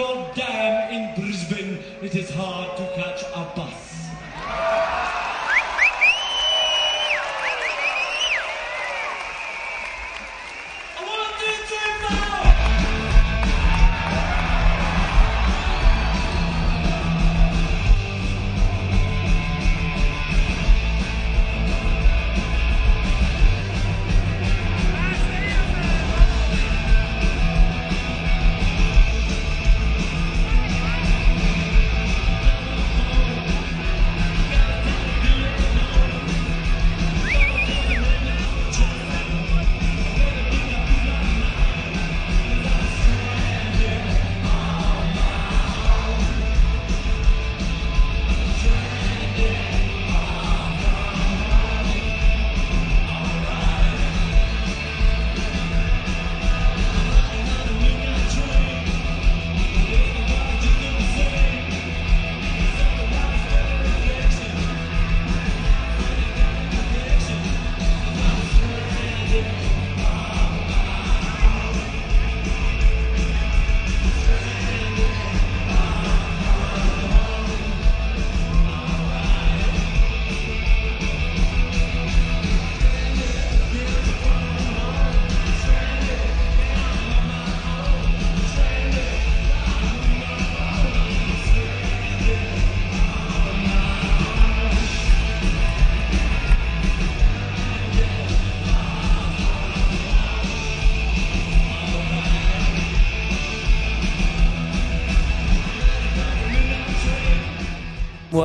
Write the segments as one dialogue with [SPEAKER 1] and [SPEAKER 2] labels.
[SPEAKER 1] goddamn in Brisbane it is hard to catch a bus.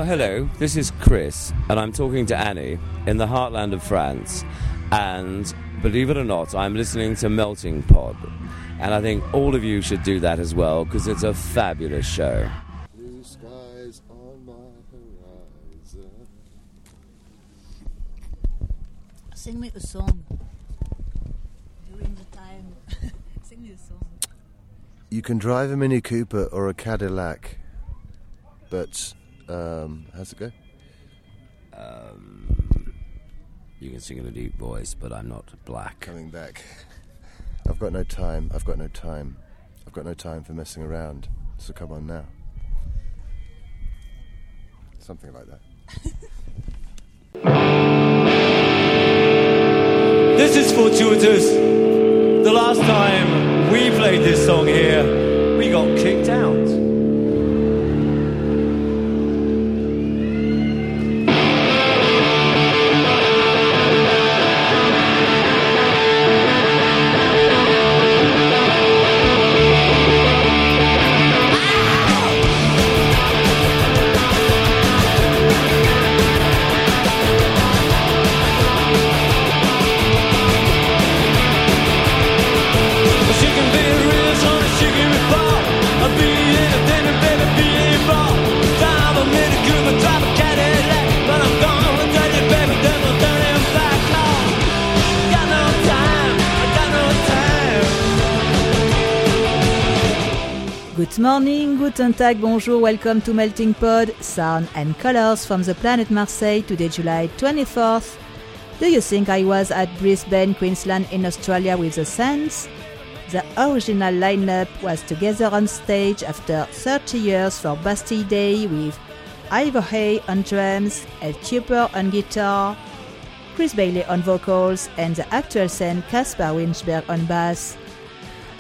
[SPEAKER 2] Hello, this is Chris, and I'm talking to Annie in the heartland of France. And believe it or not, I'm listening to Meltingpod. And I think all of you should do that as well because it's a fabulous show.
[SPEAKER 3] Blue skies on my horizon.
[SPEAKER 4] Sing me a song. During the time. Sing me a song.
[SPEAKER 3] You can drive a Mini Cooper or a Cadillac, but um, how's it go?
[SPEAKER 2] Um, you can sing in a deep voice, but I'm not black.
[SPEAKER 3] Coming back. I've got no time. I've got no time. I've got no time for messing around. So come on now. Something like that.
[SPEAKER 1] This is fortuitous. The last time we played this song here, we got kicked out.
[SPEAKER 4] Guten tag, bonjour, welcome to Meltingpod, sound and colors from the planet Marseille today, July 24th. Do you think I was at Brisbane, Queensland in Australia with the Saints? The original lineup was together on stage after 30 years for Bastille Day with Ivor Hay on drums, Ed Kuepper on guitar, Chris Bailey on vocals, and the actual Sen Caspar Wijnberg on bass.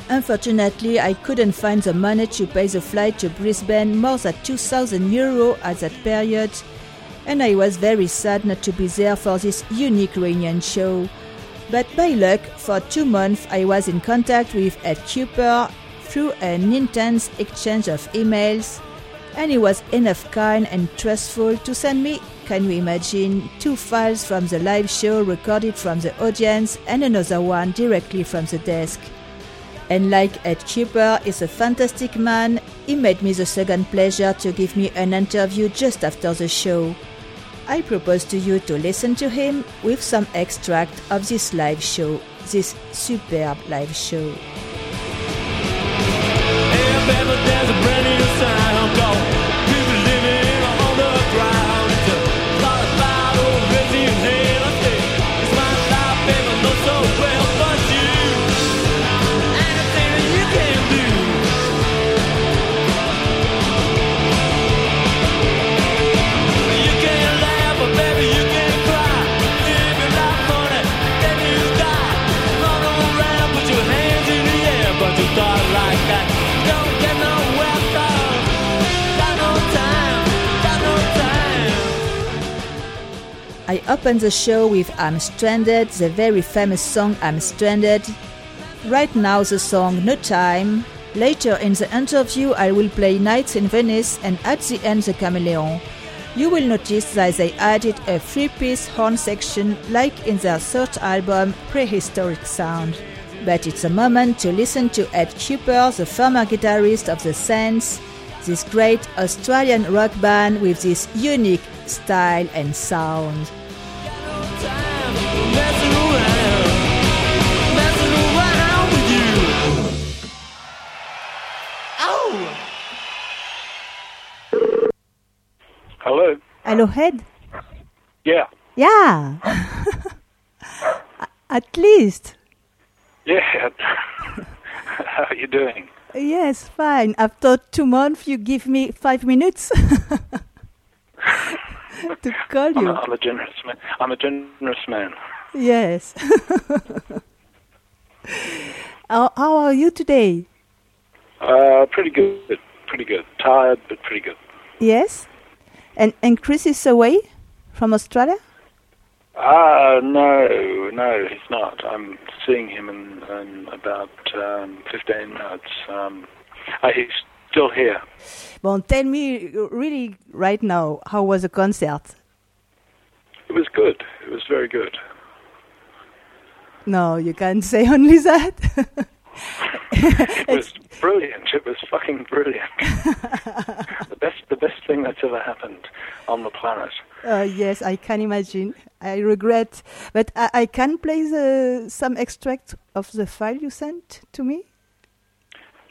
[SPEAKER 4] Unfortunately, I couldn't find the money to pay the flight to Brisbane, more than 2,000 euro at that period, and I was very sad not to be there for this unique reunion show. But by luck, for two months I was in contact with Ed Kuepper through an intense exchange of emails, and he was enough kind and trustful to send me, can you imagine, two files from the live show recorded from the audience and another one directly from the desk. And like Ed Kuepper is a fantastic man, he made me the second pleasure to give me an interview just after the show. I propose to you to listen to him with some extract of this live show, this superb live show.
[SPEAKER 1] Hey, I
[SPEAKER 4] opened the show with I'm Stranded, the very famous song I'm Stranded. Right now, the song No Time. Later in the interview, I will play Nights in Venice and at the end, the Chameleon. You will notice that they added a three piece horn section like in their third album, Prehistoric Sound. But it's a moment to listen to Ed Kuepper, the former guitarist of The Saints, this great Australian rock band with this unique style and sound.
[SPEAKER 5] Hello.
[SPEAKER 4] Head?
[SPEAKER 5] Yeah.
[SPEAKER 4] Yeah! At least.
[SPEAKER 5] Yeah. How are you doing?
[SPEAKER 4] Yes, fine. After two months, you give me five minutes to call
[SPEAKER 5] I'm
[SPEAKER 4] you.
[SPEAKER 5] a, I'm a generous man. I'm a generous man.
[SPEAKER 4] Yes. how, how are you today?
[SPEAKER 5] Uh, pretty good. Pretty good. Tired, but pretty good.
[SPEAKER 4] Yes? And, and Chris is away from Australia?
[SPEAKER 5] Ah, no, no, he's not. I'm seeing him in, in about um, 15 minutes. Um, uh, he's still here.
[SPEAKER 4] Well, tell me really right now, how was the concert?
[SPEAKER 5] It was good. It was very good.
[SPEAKER 4] No, you can't say only that.
[SPEAKER 5] It was brilliant. It was fucking brilliant. the best, the best thing that's ever happened on the planet.
[SPEAKER 4] Uh, yes, I can imagine. I regret, but I, I can play the, some extract of the file you sent to me.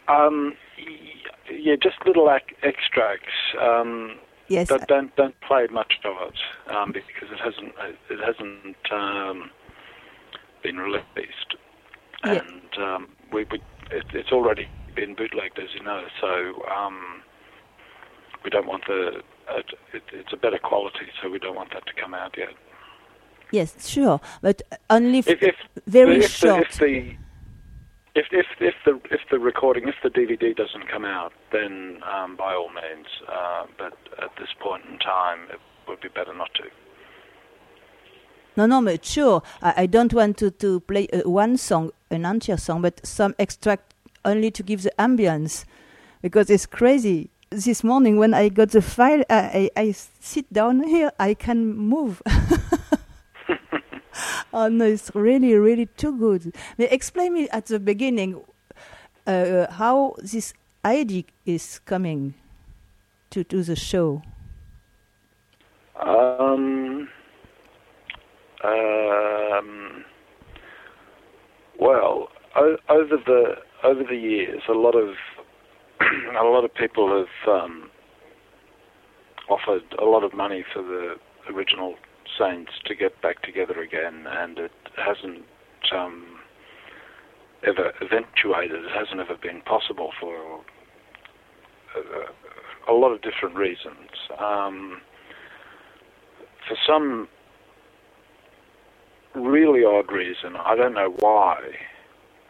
[SPEAKER 5] Um, yeah, just little ac- extracts. Um,
[SPEAKER 4] Yes,
[SPEAKER 5] don't, don't don't play much of it um, because it hasn't it hasn't um, been released,
[SPEAKER 4] Yeah.
[SPEAKER 5] and um, we, we it, it's already been bootlegged, as you know. So um, we don't want the it, it, it's a better quality, so we don't want that to come out yet.
[SPEAKER 4] yes, sure, but only
[SPEAKER 5] If, if
[SPEAKER 4] very
[SPEAKER 5] if
[SPEAKER 4] short.
[SPEAKER 5] The, if the if, if if the if the recording if the DVD doesn't come out, then um, by all means. Uh, but at this point in time, it would be better not to.
[SPEAKER 4] No, no, but sure. I, I don't want to, to play uh, one song, an entire song, but some extract only to give the ambience because it's crazy. This morning when I got the file, I, I, I sit down here, I can move. oh no, it's really, really too good. May explain me at the beginning uh, how this idea is coming to, to the show.
[SPEAKER 5] Um, um, well, o- over the over the years, a lot of a lot of people have um, offered a lot of money for the original Saints to get back together again, and it hasn't um, ever eventuated. It hasn't ever been possible for a, a lot of different reasons. Um, for some really odd reason, I don't know why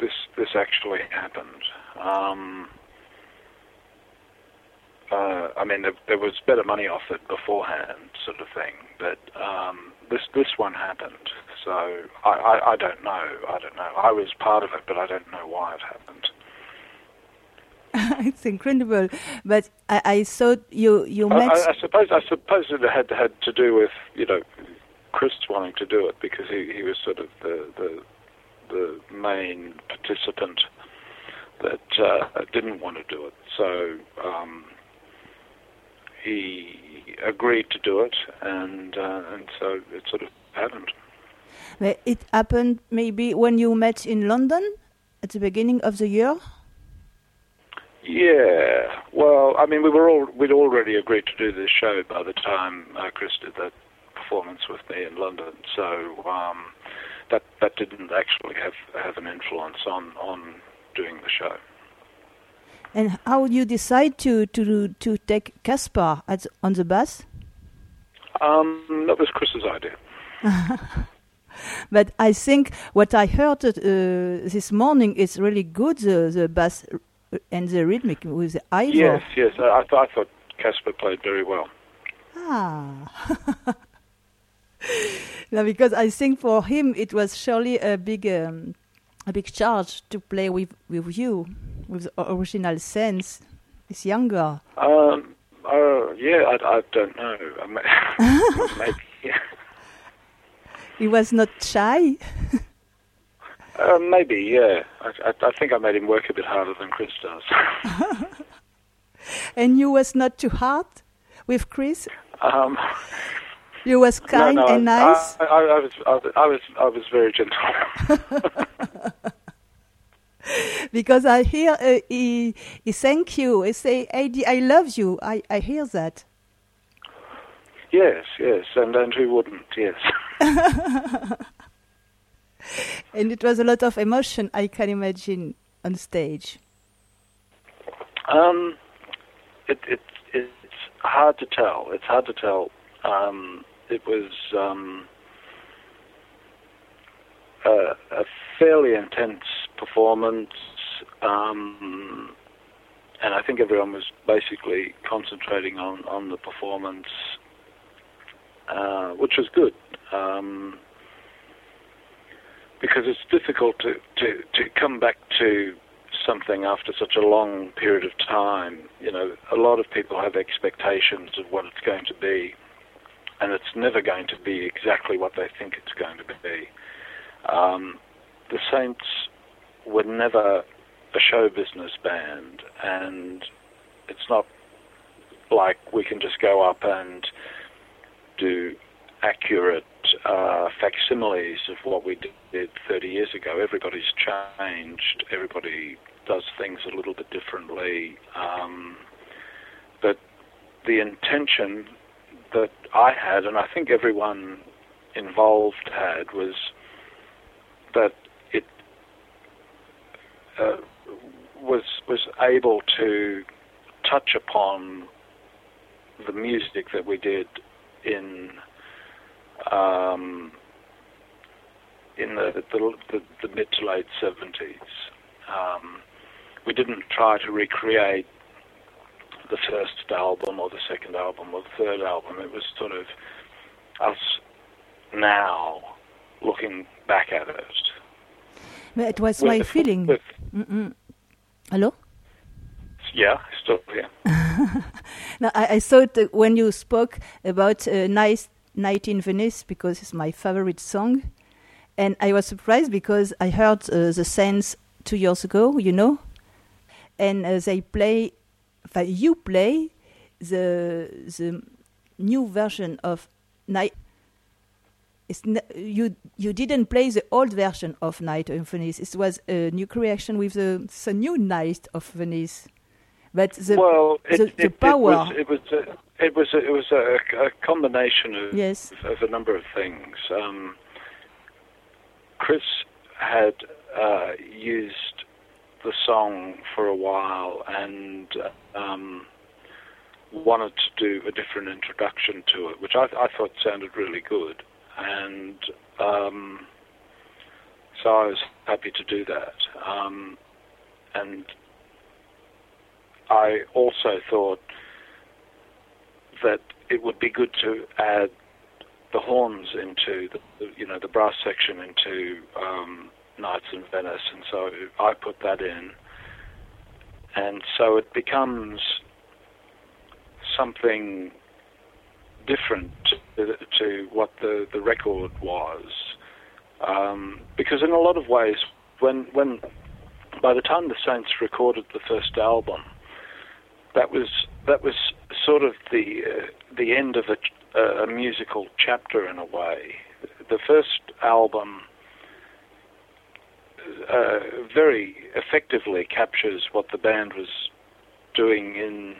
[SPEAKER 5] this this actually happened. Um, uh, I mean, there, there was better money offered beforehand, sort of thing, but um, this this one happened. So I, I, I don't know. I don't know. I was part of it, but I don't know why it happened.
[SPEAKER 4] it's incredible. But I, I thought you, you
[SPEAKER 5] I,
[SPEAKER 4] met.
[SPEAKER 5] I, I suppose I suppose it had had to do with you know Chris wanting to do it because he, he was sort of the the the main participant that uh, didn't want to do it. So um, he agreed to do it, and uh, and so it sort of happened.
[SPEAKER 4] It happened maybe when you met in London at the beginning of the year.
[SPEAKER 5] Yeah. Well, I mean, we were all we'd already agreed to do this show by the time uh, Chris did that performance with me in London. So um, that that didn't actually have have an influence on on doing the show.
[SPEAKER 4] And how would you decide to to to take Caspar at on the bus?
[SPEAKER 5] Um, that was Chris's idea.
[SPEAKER 4] But I think what I heard uh, this morning is really good. The, the bass and the rhythmic with the Ivor.
[SPEAKER 5] Yes, yes. I, I, th- I thought Caspar played very well.
[SPEAKER 4] Ah. No, because I think for him it was surely a big, um, a big charge to play with with you, with original Saints. He's younger.
[SPEAKER 5] Um, uh, yeah, I, I don't know. I may- Maybe, yeah.
[SPEAKER 4] He was not shy.
[SPEAKER 5] Uh, maybe, yeah. I, I, I think I made him work a bit harder than Chris does.
[SPEAKER 4] And you was not too hard with Chris.
[SPEAKER 5] um,
[SPEAKER 4] You was kind
[SPEAKER 5] no, no,
[SPEAKER 4] and nice.
[SPEAKER 5] I, I, I was, I, was- I was, I was very gentle.
[SPEAKER 4] because I hear uh, he he thank you. He say, "Adi, I love you." I I hear that.
[SPEAKER 5] yes, yes, and and who wouldn't? Yes.
[SPEAKER 4] And it was a lot of emotion. I can imagine on stage.
[SPEAKER 5] Um, it, it, it's hard to tell. It's hard to tell. Um, it was um, a, a fairly intense performance, um, and I think everyone was basically concentrating on, on the performance, uh, which was good. Um, because it's difficult to, to, to come back to something after such a long period of time. You know, a lot of people have expectations of what it's going to be, and it's never going to be exactly what they think it's going to be. Um, the Saints were never a show business band, and it's not like we can just go up and do accurate uh, facsimiles of what we did 30 years ago. Everybody's changed. Everybody does things a little bit differently. Um, but the intention that I had, and I think everyone involved had, was that it uh, was was able to touch upon the music that we did in um, in the the, the, the mid to late seventies. Um, we didn't try to recreate the first album or the second album or the third album. It was sort of us now looking back at it.
[SPEAKER 4] But it was
[SPEAKER 5] With
[SPEAKER 4] my feeling.
[SPEAKER 5] with-
[SPEAKER 4] Mm-mm. Hello.
[SPEAKER 5] yeah, still yeah.
[SPEAKER 4] No, I, I thought when you spoke about uh, "Nice Night in Venice" because it's my favorite song, and I was surprised because I heard uh, the Saints two years ago, you know, and uh, they play, uh, you play the the new version of Night. It's n- you you didn't play the old version of Night in Venice. It was a new creation with the, the new Night of Venice. But the
[SPEAKER 5] well, it,
[SPEAKER 4] the-
[SPEAKER 5] it,
[SPEAKER 4] the
[SPEAKER 5] it
[SPEAKER 4] power-
[SPEAKER 5] was it was a, it was a, it was a, a combination of
[SPEAKER 4] yes,
[SPEAKER 5] of a number of things. Um, Chris had uh, used the song for a while and um, wanted to do a different introduction to it, which I, I thought sounded really good. And um, so I was happy to do that. Um, and I also thought that it would be good to add the horns into the, you know the brass section into um, Nights in Venice, and so I put that in, and so it becomes something different to, to what the the record was, um, because in a lot of ways, when when by the time the Saints recorded the first album, that was that was sort of the uh, the end of a, a musical chapter in a way. The first album uh, very effectively captures what the band was doing in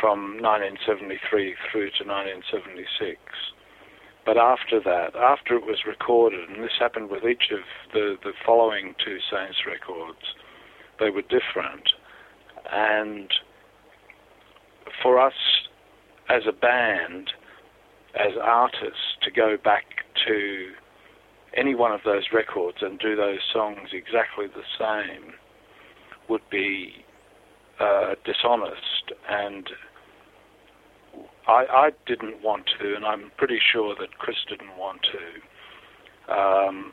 [SPEAKER 5] from 1973 through to 1976. But after that, after it was recorded, and this happened with each of the, the following two Saints records, they were different. And for us as a band, as artists, to go back to any one of those records and do those songs exactly the same would be uh, dishonest and I, I didn't want to, and I'm pretty sure that Chris didn't want to, um,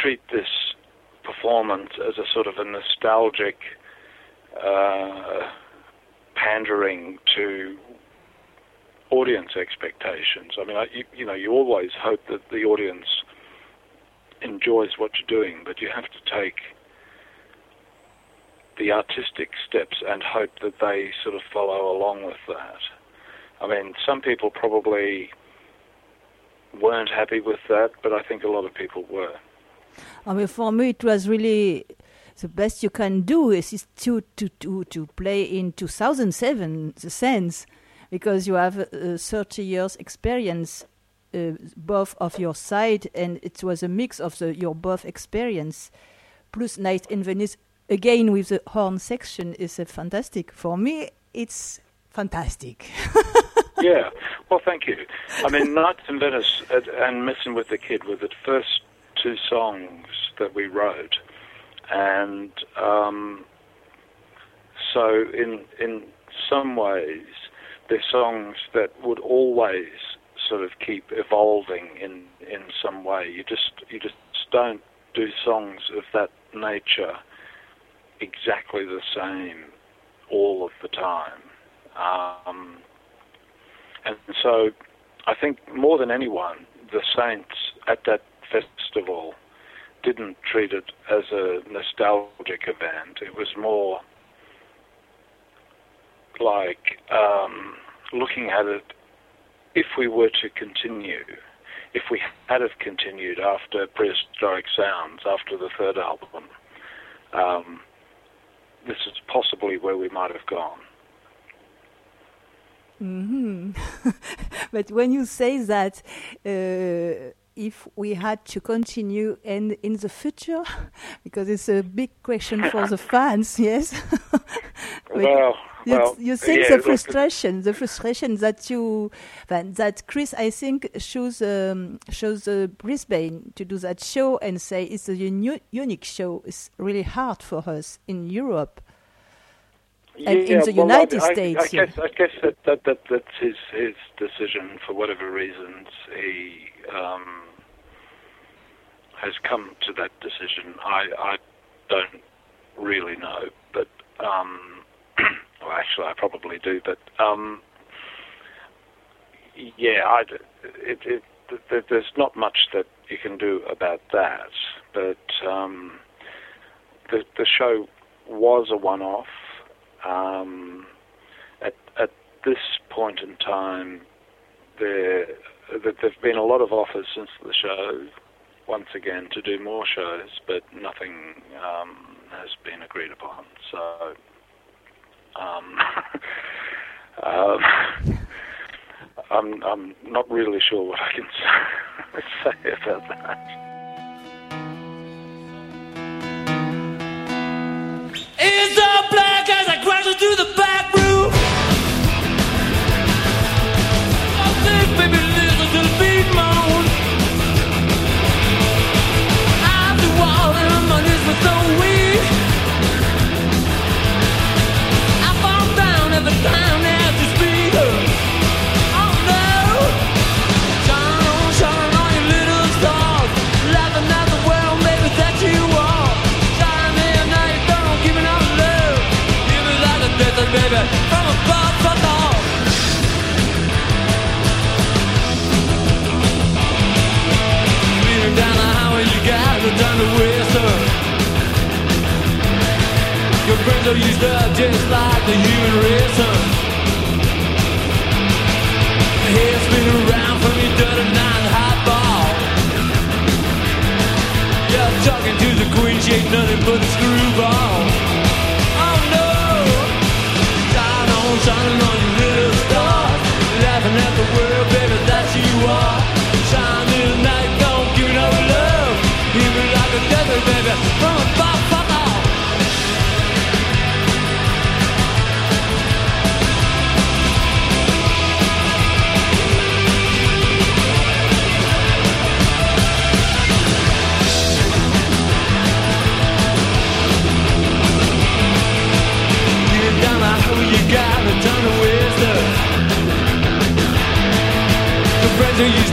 [SPEAKER 5] treat this performance as a sort of a nostalgic uh, pandering to audience expectations. I mean, I, you, you know, you always hope that the audience enjoys what you're doing, but you have to take the artistic steps and hope that they sort of follow along with that. I mean, some people probably weren't happy with that, but I think a lot of people were.
[SPEAKER 4] I mean, for me, it was really the best you can do is, to, to, to, to play in 2007 the Saints because you have uh, 30 years experience both of your side and it was a mix of the, your both experience. Plus night in venice again with the horn section is a fantastic. For me it's fantastic.
[SPEAKER 5] Yeah, well, thank you. I mean, Nights in Venice and- Messing with the Kid were the first two songs that we wrote, and um, so in in some ways, they're songs that would always sort of keep evolving in in some way. You just you just don't do songs of that nature exactly the same all of the time. Um, and so I think more than anyone, the Saints at that festival didn't treat it as a nostalgic event. It was more like um, looking at it if we were to continue, if we had have continued after Prehistoric Sounds, after the third album, um, this is possibly where we might have gone.
[SPEAKER 4] hmm but when you say that, uh, if we had to continue and in the future, because it's a big question for the fans, yes.
[SPEAKER 5] Well,
[SPEAKER 4] you,
[SPEAKER 5] well,
[SPEAKER 4] you think
[SPEAKER 5] yeah,
[SPEAKER 4] the frustration, the frustration that you, that, Chris, I think, shows um, shows uh, Brisbane to do that show and say it's a uni- unique show. It's really hard for us in Europe. and in the
[SPEAKER 5] well,
[SPEAKER 4] United
[SPEAKER 5] I, I,
[SPEAKER 4] States,
[SPEAKER 5] I guess, I guess that, that, that that's his his decision for whatever reasons he um, has come to that decision. I I don't really know, but um, well, actually, I probably do, but um, yeah, I it, it, th- there's not much that you can do about that, but um, the the show was a one-off. Um, at at this point in time, there there've been a lot of offers since the show, once again, to do more shows, but nothing um, has been agreed upon. So, um, um, I'm I'm not really sure what I can say, about that.
[SPEAKER 1] It's black as I crash the back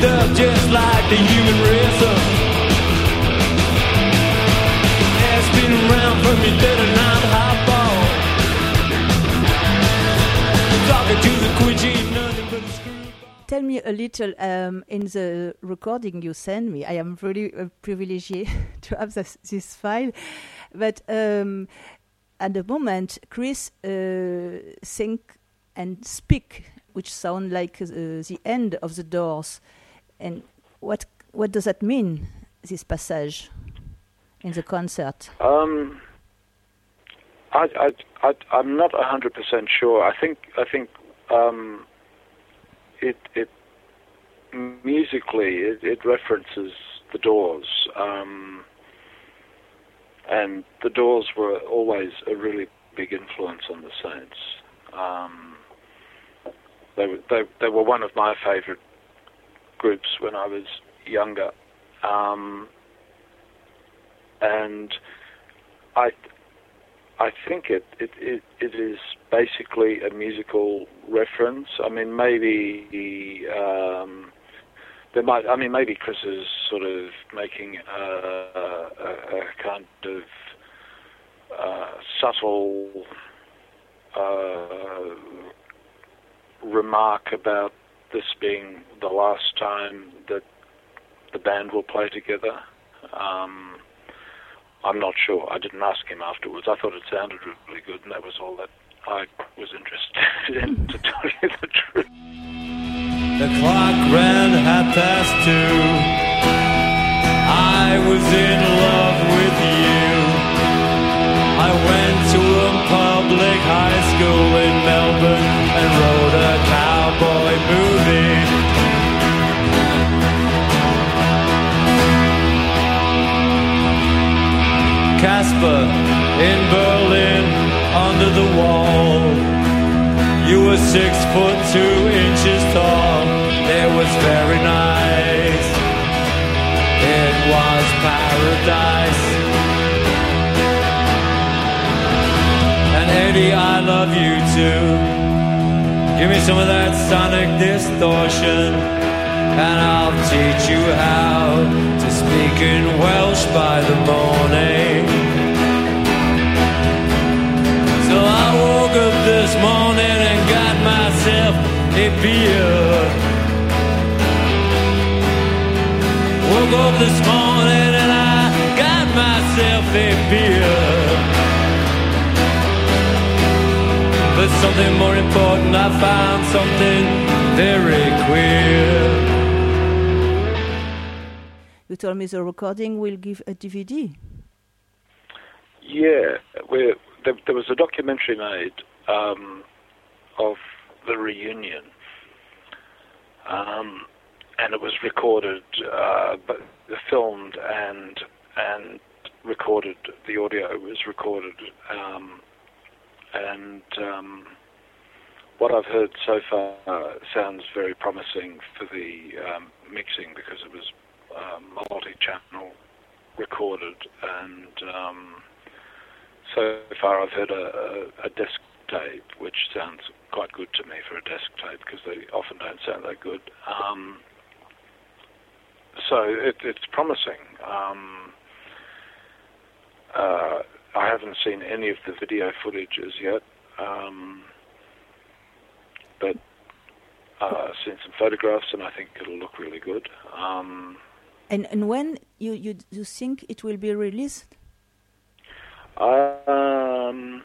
[SPEAKER 1] up just like the human race. Around from your. Talking to the.
[SPEAKER 4] Tell me a little um, in the recording you send me. I am really uh, privileged to have this, this file. But um, at the moment, Chris uh, sing and speak, which sound like uh, the end of the doors. And what what does that mean? This passage in the concert.
[SPEAKER 5] Um, I, I, I, I'm not hundred percent sure. I think, I think um, it, it musically it, it references the Doors, um, and the Doors were always a really big influence on the Saints. Um, they, were, they, they were one of my favourite groups when I was younger. Um, and I I think it, it, it, it is basically a musical reference. I mean, maybe um, there might. I mean, maybe Chris is sort of making a, a, a kind of uh, subtle uh, remark about this being the last time that the band will play together. Um, I'm not sure. I didn't ask him afterwards. I thought it sounded really good, and that was all that I was interested in, to tell you the truth.
[SPEAKER 1] The clock ran half past two. I was in love with you. I went to a public high Caspar in Berlin under the wall. You were six foot two inches tall. It was very nice. It was paradise. And Eddie, I love you too. Give me some of that sonic distortion, and I'll teach you how to speak in Welsh by the morning. So I woke up this morning and got myself a beer. Woke up this morning and I got myself a beer. But something more important, I found something very queer.
[SPEAKER 4] You told me the recording will give a DVD.
[SPEAKER 5] Yeah, there, there was a documentary made um, of the reunion, um, and it was recorded, uh, but filmed and and recorded. The audio was recorded, um, and um, what I've heard so far sounds very promising for the um, mixing because it was um, multi-channel recorded and. Um, so far, I've heard a, a, a desk tape, which sounds quite good to me for a desk tape because they often don't sound that good. Um, so it, it's promising. Um, uh, I haven't seen any of the video footage as yet, um, but uh, I've seen some photographs, and I think it'll look really good. Um,
[SPEAKER 4] And and when you, you you think it will be released?
[SPEAKER 5] Um,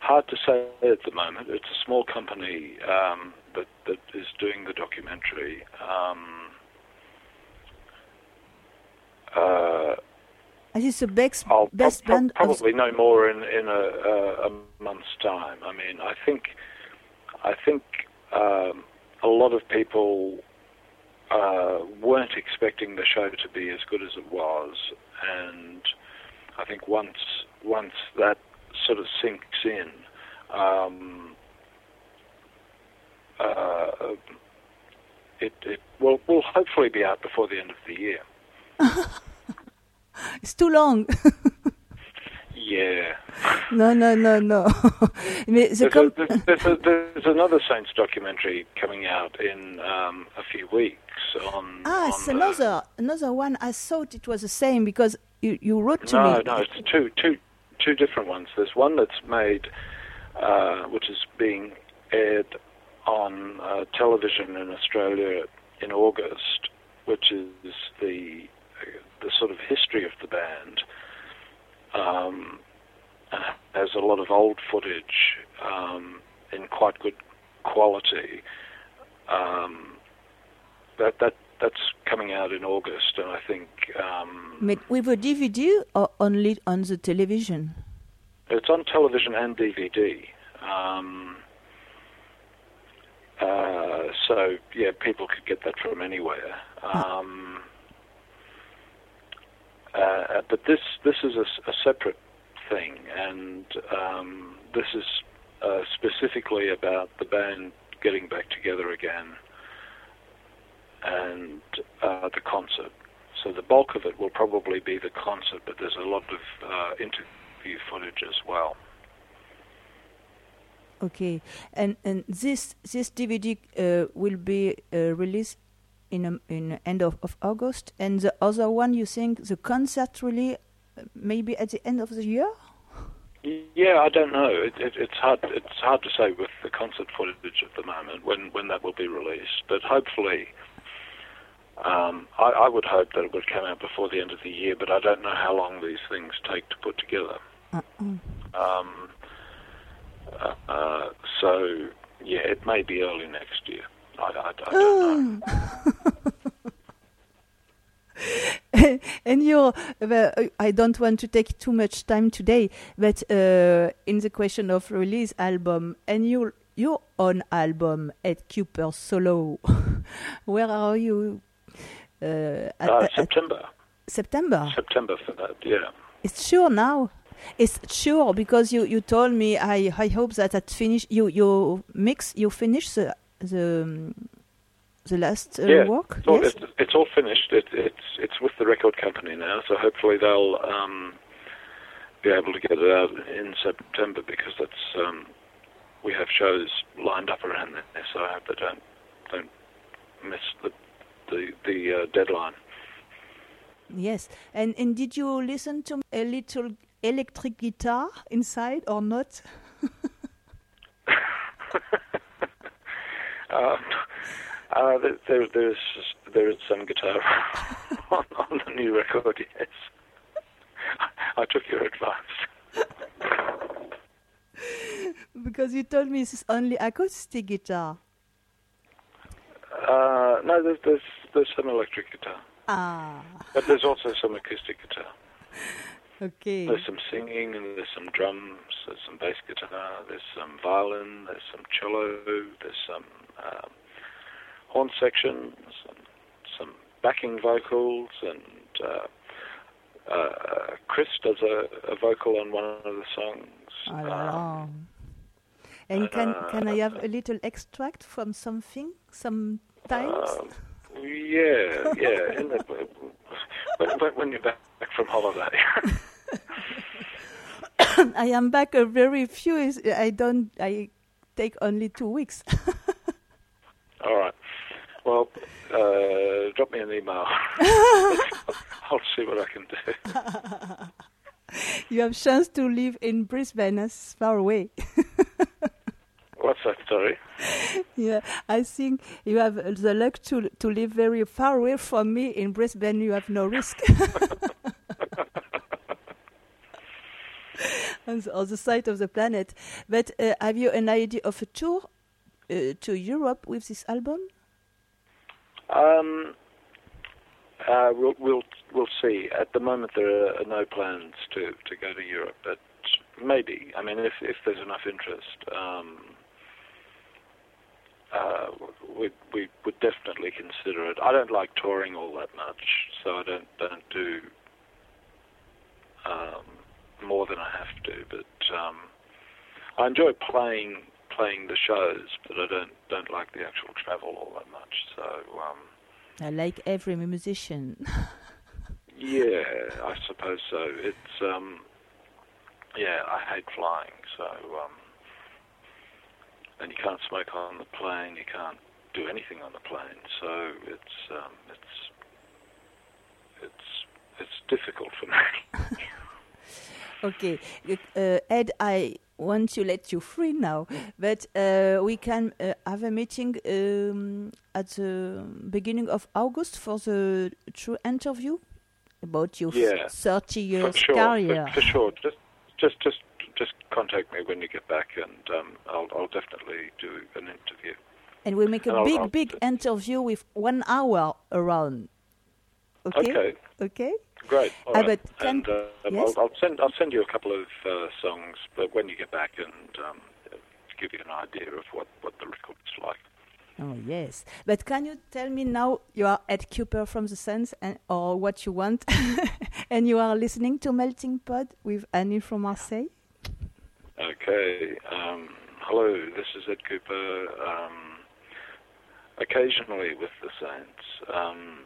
[SPEAKER 5] hard to say at the moment. It's a small company um, that that is doing the documentary. Um, uh,
[SPEAKER 4] the best
[SPEAKER 5] I'll
[SPEAKER 4] best of
[SPEAKER 5] probably know more in in a, a, a month's time. I mean, I think I think um, a lot of people uh, weren't expecting the show to be as good as it was, and I think once once that sort of sinks in, um, uh, it it will will hopefully be out before the end of the year.
[SPEAKER 4] It's too long.
[SPEAKER 5] Yeah.
[SPEAKER 4] no, no, no, no. The
[SPEAKER 5] There's,
[SPEAKER 4] com-
[SPEAKER 5] a, there's, a, there's another Saints documentary coming out in um, a few weeks on.
[SPEAKER 4] ah,
[SPEAKER 5] on
[SPEAKER 4] it's
[SPEAKER 5] the-
[SPEAKER 4] another another one. I thought it was the same because you, you wrote to me.
[SPEAKER 5] no, no, it's two, two, two different ones. There's one that's made, uh, which is being aired on uh, television in Australia in August, which is the the sort of history of the band. Um, and has a lot of old footage um, in quite good quality. Um, that that that's coming out in August, and I think um,
[SPEAKER 4] with a DVD or only on the television?
[SPEAKER 5] It's on television and DVD. Um, uh, so yeah, people could get that from anywhere. Um, uh, but this this is a separate thing, and um, this is uh, specifically about the band getting back together again and uh, the concert. So the bulk of it will probably be the concert, but there's a lot of uh, interview footage as well.
[SPEAKER 4] Okay, and and this this DVD uh, will be uh, released in a, in end of, of August, and the other one you think the concert really uh, maybe at the end of the year?
[SPEAKER 5] Yeah, I don't know. It, it, it's hard. It's hard to say with the concert footage at the moment when when that will be released. But hopefully, um, I, I would hope that it would come out before the end of the year. But I don't know how long these things take to put together. Um, uh, uh, so yeah, it may be early next year. I, I, I don't know.
[SPEAKER 4] and you, well, I don't want to take too much time today, but uh, in the question of release album and your your own album Ed Kuepper Solo, where are you? Uh, at,
[SPEAKER 5] Uh,
[SPEAKER 4] at
[SPEAKER 5] September,
[SPEAKER 4] September.
[SPEAKER 5] September for that. Yeah.
[SPEAKER 4] It's sure now. It's sure because you, you told me. I I hope that at finish you you mix you finish the the um, the last uh,
[SPEAKER 5] yeah,
[SPEAKER 4] work.
[SPEAKER 5] It's all,
[SPEAKER 4] yes.
[SPEAKER 5] it's, it's all finished. It, it's it's with the record company now, so hopefully they'll um, be able to get it out in September because that's um, we have shows lined up around there, so I hope they don't don't miss the the the uh, deadline.
[SPEAKER 4] Yes, and and did you listen to a little electric guitar inside or not?
[SPEAKER 5] Um, uh, there, there, there's there is some guitar on, on the new record. Yes, I took your advice.
[SPEAKER 4] Because you told me it's only acoustic guitar.
[SPEAKER 5] Uh, no, there's, there's there's some electric guitar,
[SPEAKER 4] Ah,
[SPEAKER 5] but there's also some acoustic guitar.
[SPEAKER 4] okay.
[SPEAKER 5] There's some singing and there's some drums. There's some bass guitar. There's some violin. There's some cello. There's some um, horn sections and some backing vocals. And uh, uh, Chris does a, a vocal on one of the songs. Um.
[SPEAKER 4] And can can I have a little extract from something sometimes?
[SPEAKER 5] um, yeah, yeah. In the, when, when, when you're back from holiday.
[SPEAKER 4] I am back a very few. I don't. I take only two weeks.
[SPEAKER 5] All right. Well, uh, drop me an email. I'll see what I can do.
[SPEAKER 4] you have chance to live in Brisbane, as far away.
[SPEAKER 5] What's that story?
[SPEAKER 4] yeah, I think you have the luck to to live very far away from me in Brisbane. You have no risk. on the other side of the planet. But uh, have you an idea of a tour uh, to Europe with this album?
[SPEAKER 5] Um, uh, we'll we'll we'll see. At the moment, there are no plans to, to go to Europe, but maybe. I mean, if if there's enough interest, um, uh, we we would definitely consider it. I don't like touring all that much, so I don't don't do um, more than I have to. But um, I enjoy playing playing the shows, but I don't don't like the actual travel all that much. So. Um,
[SPEAKER 4] I like every musician.
[SPEAKER 5] Yeah, I suppose so. It's um, yeah, I hate flying. So, um, and you can't smoke on the plane. You can't do anything on the plane. So it's um, it's it's it's difficult for me.
[SPEAKER 4] Okay, uh, Ed, I want to let you free now, but uh, we can uh, have a meeting um, at the beginning of August for the true interview about your
[SPEAKER 5] Yeah.
[SPEAKER 4] 30
[SPEAKER 5] for
[SPEAKER 4] years
[SPEAKER 5] sure,
[SPEAKER 4] career.
[SPEAKER 5] for, for sure. Just just just just contact me when you get back, and um, I'll I'll definitely do an interview.
[SPEAKER 4] And we'll make a
[SPEAKER 5] I'll-
[SPEAKER 4] big,
[SPEAKER 5] I'll-
[SPEAKER 4] big interview with one hour around. Okay?
[SPEAKER 5] Okay.
[SPEAKER 4] Okay?
[SPEAKER 5] Great. All
[SPEAKER 4] can-
[SPEAKER 5] and uh,
[SPEAKER 4] yes?
[SPEAKER 5] I'll, I'll send I'll send you a couple of uh, songs, but when you get back, and um, give you an idea of what what the record's like.
[SPEAKER 4] Oh, yes. But can you tell me now you are Ed Kuepper from The Saints and, or what you want? and you are listening to Meltingpod with Annie from Marseille?
[SPEAKER 5] Okay. Um, hello, this is Ed Kuepper. Um, occasionally with the Saints, um,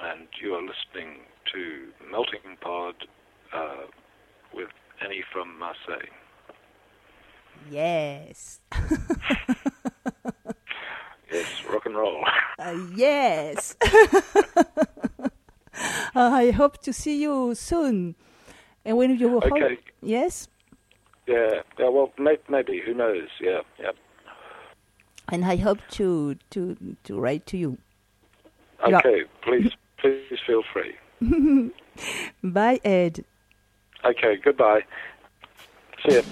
[SPEAKER 5] and you are listening to Meltingpod uh, with Annie from Marseille.
[SPEAKER 4] Yes.
[SPEAKER 5] Yes, rock and roll.
[SPEAKER 4] Uh, yes. Uh, I hope to see you soon. And when you
[SPEAKER 5] Okay.
[SPEAKER 4] yes,
[SPEAKER 5] yeah. Yeah. Well, may- maybe. Who knows? Yeah. Yeah.
[SPEAKER 4] and I hope to to to write to you. Yeah.
[SPEAKER 5] Okay. Please, please feel free.
[SPEAKER 4] Bye, Ed.
[SPEAKER 5] Okay. Goodbye. See ya.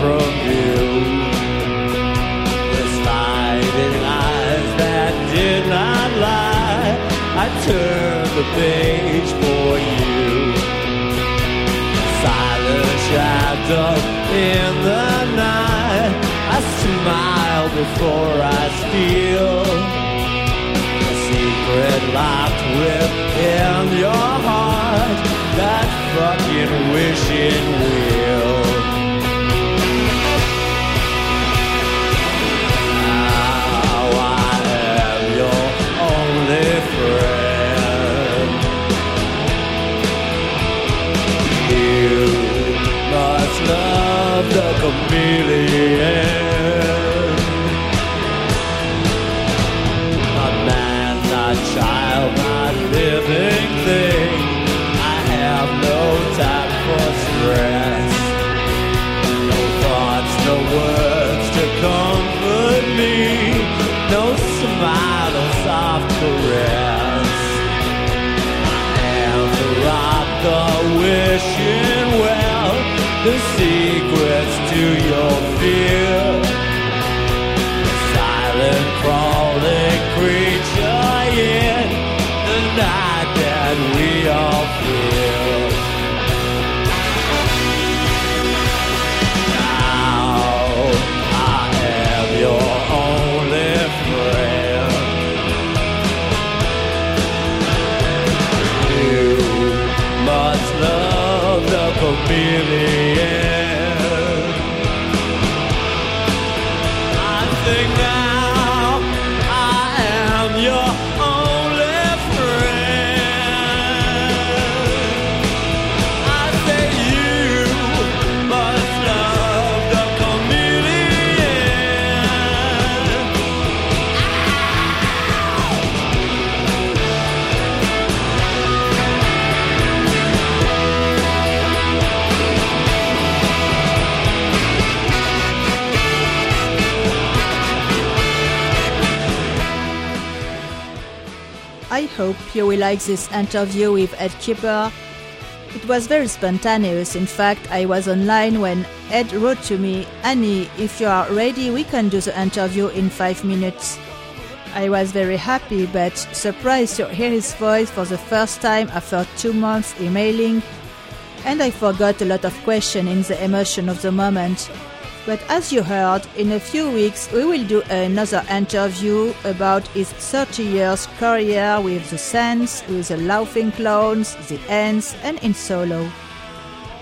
[SPEAKER 1] From view. The sliding eyes that did not lie, I turned the page for you. Silent shadow in the night, I smile before I steal a secret locked within your heart. That fucking wishing wheel. Love a chameleon. I
[SPEAKER 4] hope you will like this interview with Ed Kuepper. It was very spontaneous. In fact, I was online when Ed wrote to me, Annie, if you are ready, we can do the interview in five minutes. I was very happy but surprised to hear his voice for the first time after two months emailing, and I forgot a lot of questions in the emotion of the moment. But as you heard, in a few weeks we will do another interview about his 30 years career with the Saints, with the Laughing Clowns, the Ants, and in solo.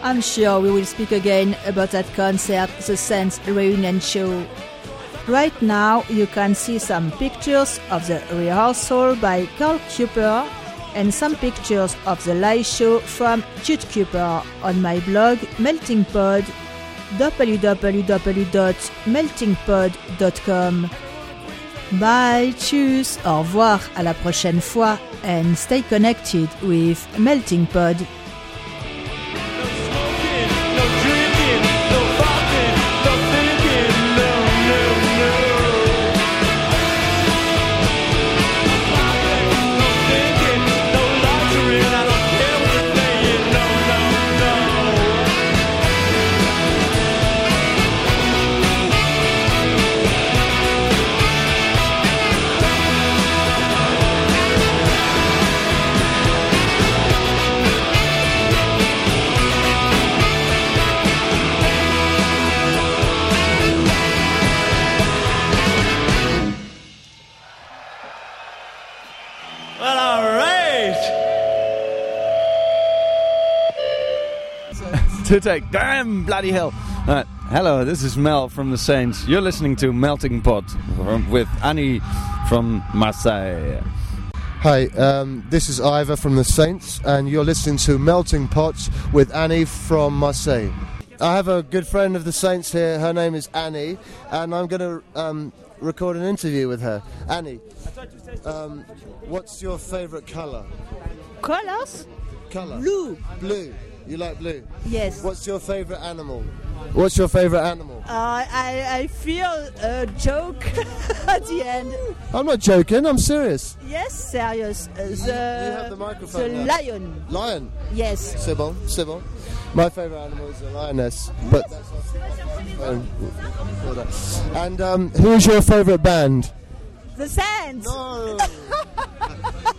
[SPEAKER 4] I'm sure we will speak again about that concert, the Saints reunion show. Right now, you can see some pictures of the rehearsal by Carl Cooper and some pictures of the live show from Jude Kuepper on my blog Meltingpod www.meltingpod.com. Bye, tschüss, au revoir, à la prochaine fois, and stay connected with Melting Pod.
[SPEAKER 6] To take. Damn, bloody hell. Uh, hello, this is Mel from the Saints. You're listening to Meltingpod with Annie from Marseille.
[SPEAKER 3] Hi, um, this is Ivor from the Saints, and you're listening to Meltingpods with Annie from Marseille. I have a good friend of the Saints here. Her name is Annie, and I'm going to um, record an interview with her. Annie, um, what's your favourite colour?
[SPEAKER 4] Colors?
[SPEAKER 3] Colour?
[SPEAKER 4] Blue.
[SPEAKER 3] Blue. You like blue.
[SPEAKER 4] Yes.
[SPEAKER 3] What's your favourite animal? What's your favourite animal?
[SPEAKER 4] Uh, I, I feel a joke at the end.
[SPEAKER 3] I'm not joking. I'm serious.
[SPEAKER 4] Yes, serious. Uh, the,
[SPEAKER 3] have the microphone
[SPEAKER 4] the
[SPEAKER 3] now.
[SPEAKER 4] lion.
[SPEAKER 3] Lion.
[SPEAKER 4] Yes.
[SPEAKER 3] C'est bon, c'est bon. My favourite animal is a lioness, but that's for that. And um, who's your favourite band?
[SPEAKER 4] The Saints.
[SPEAKER 3] No.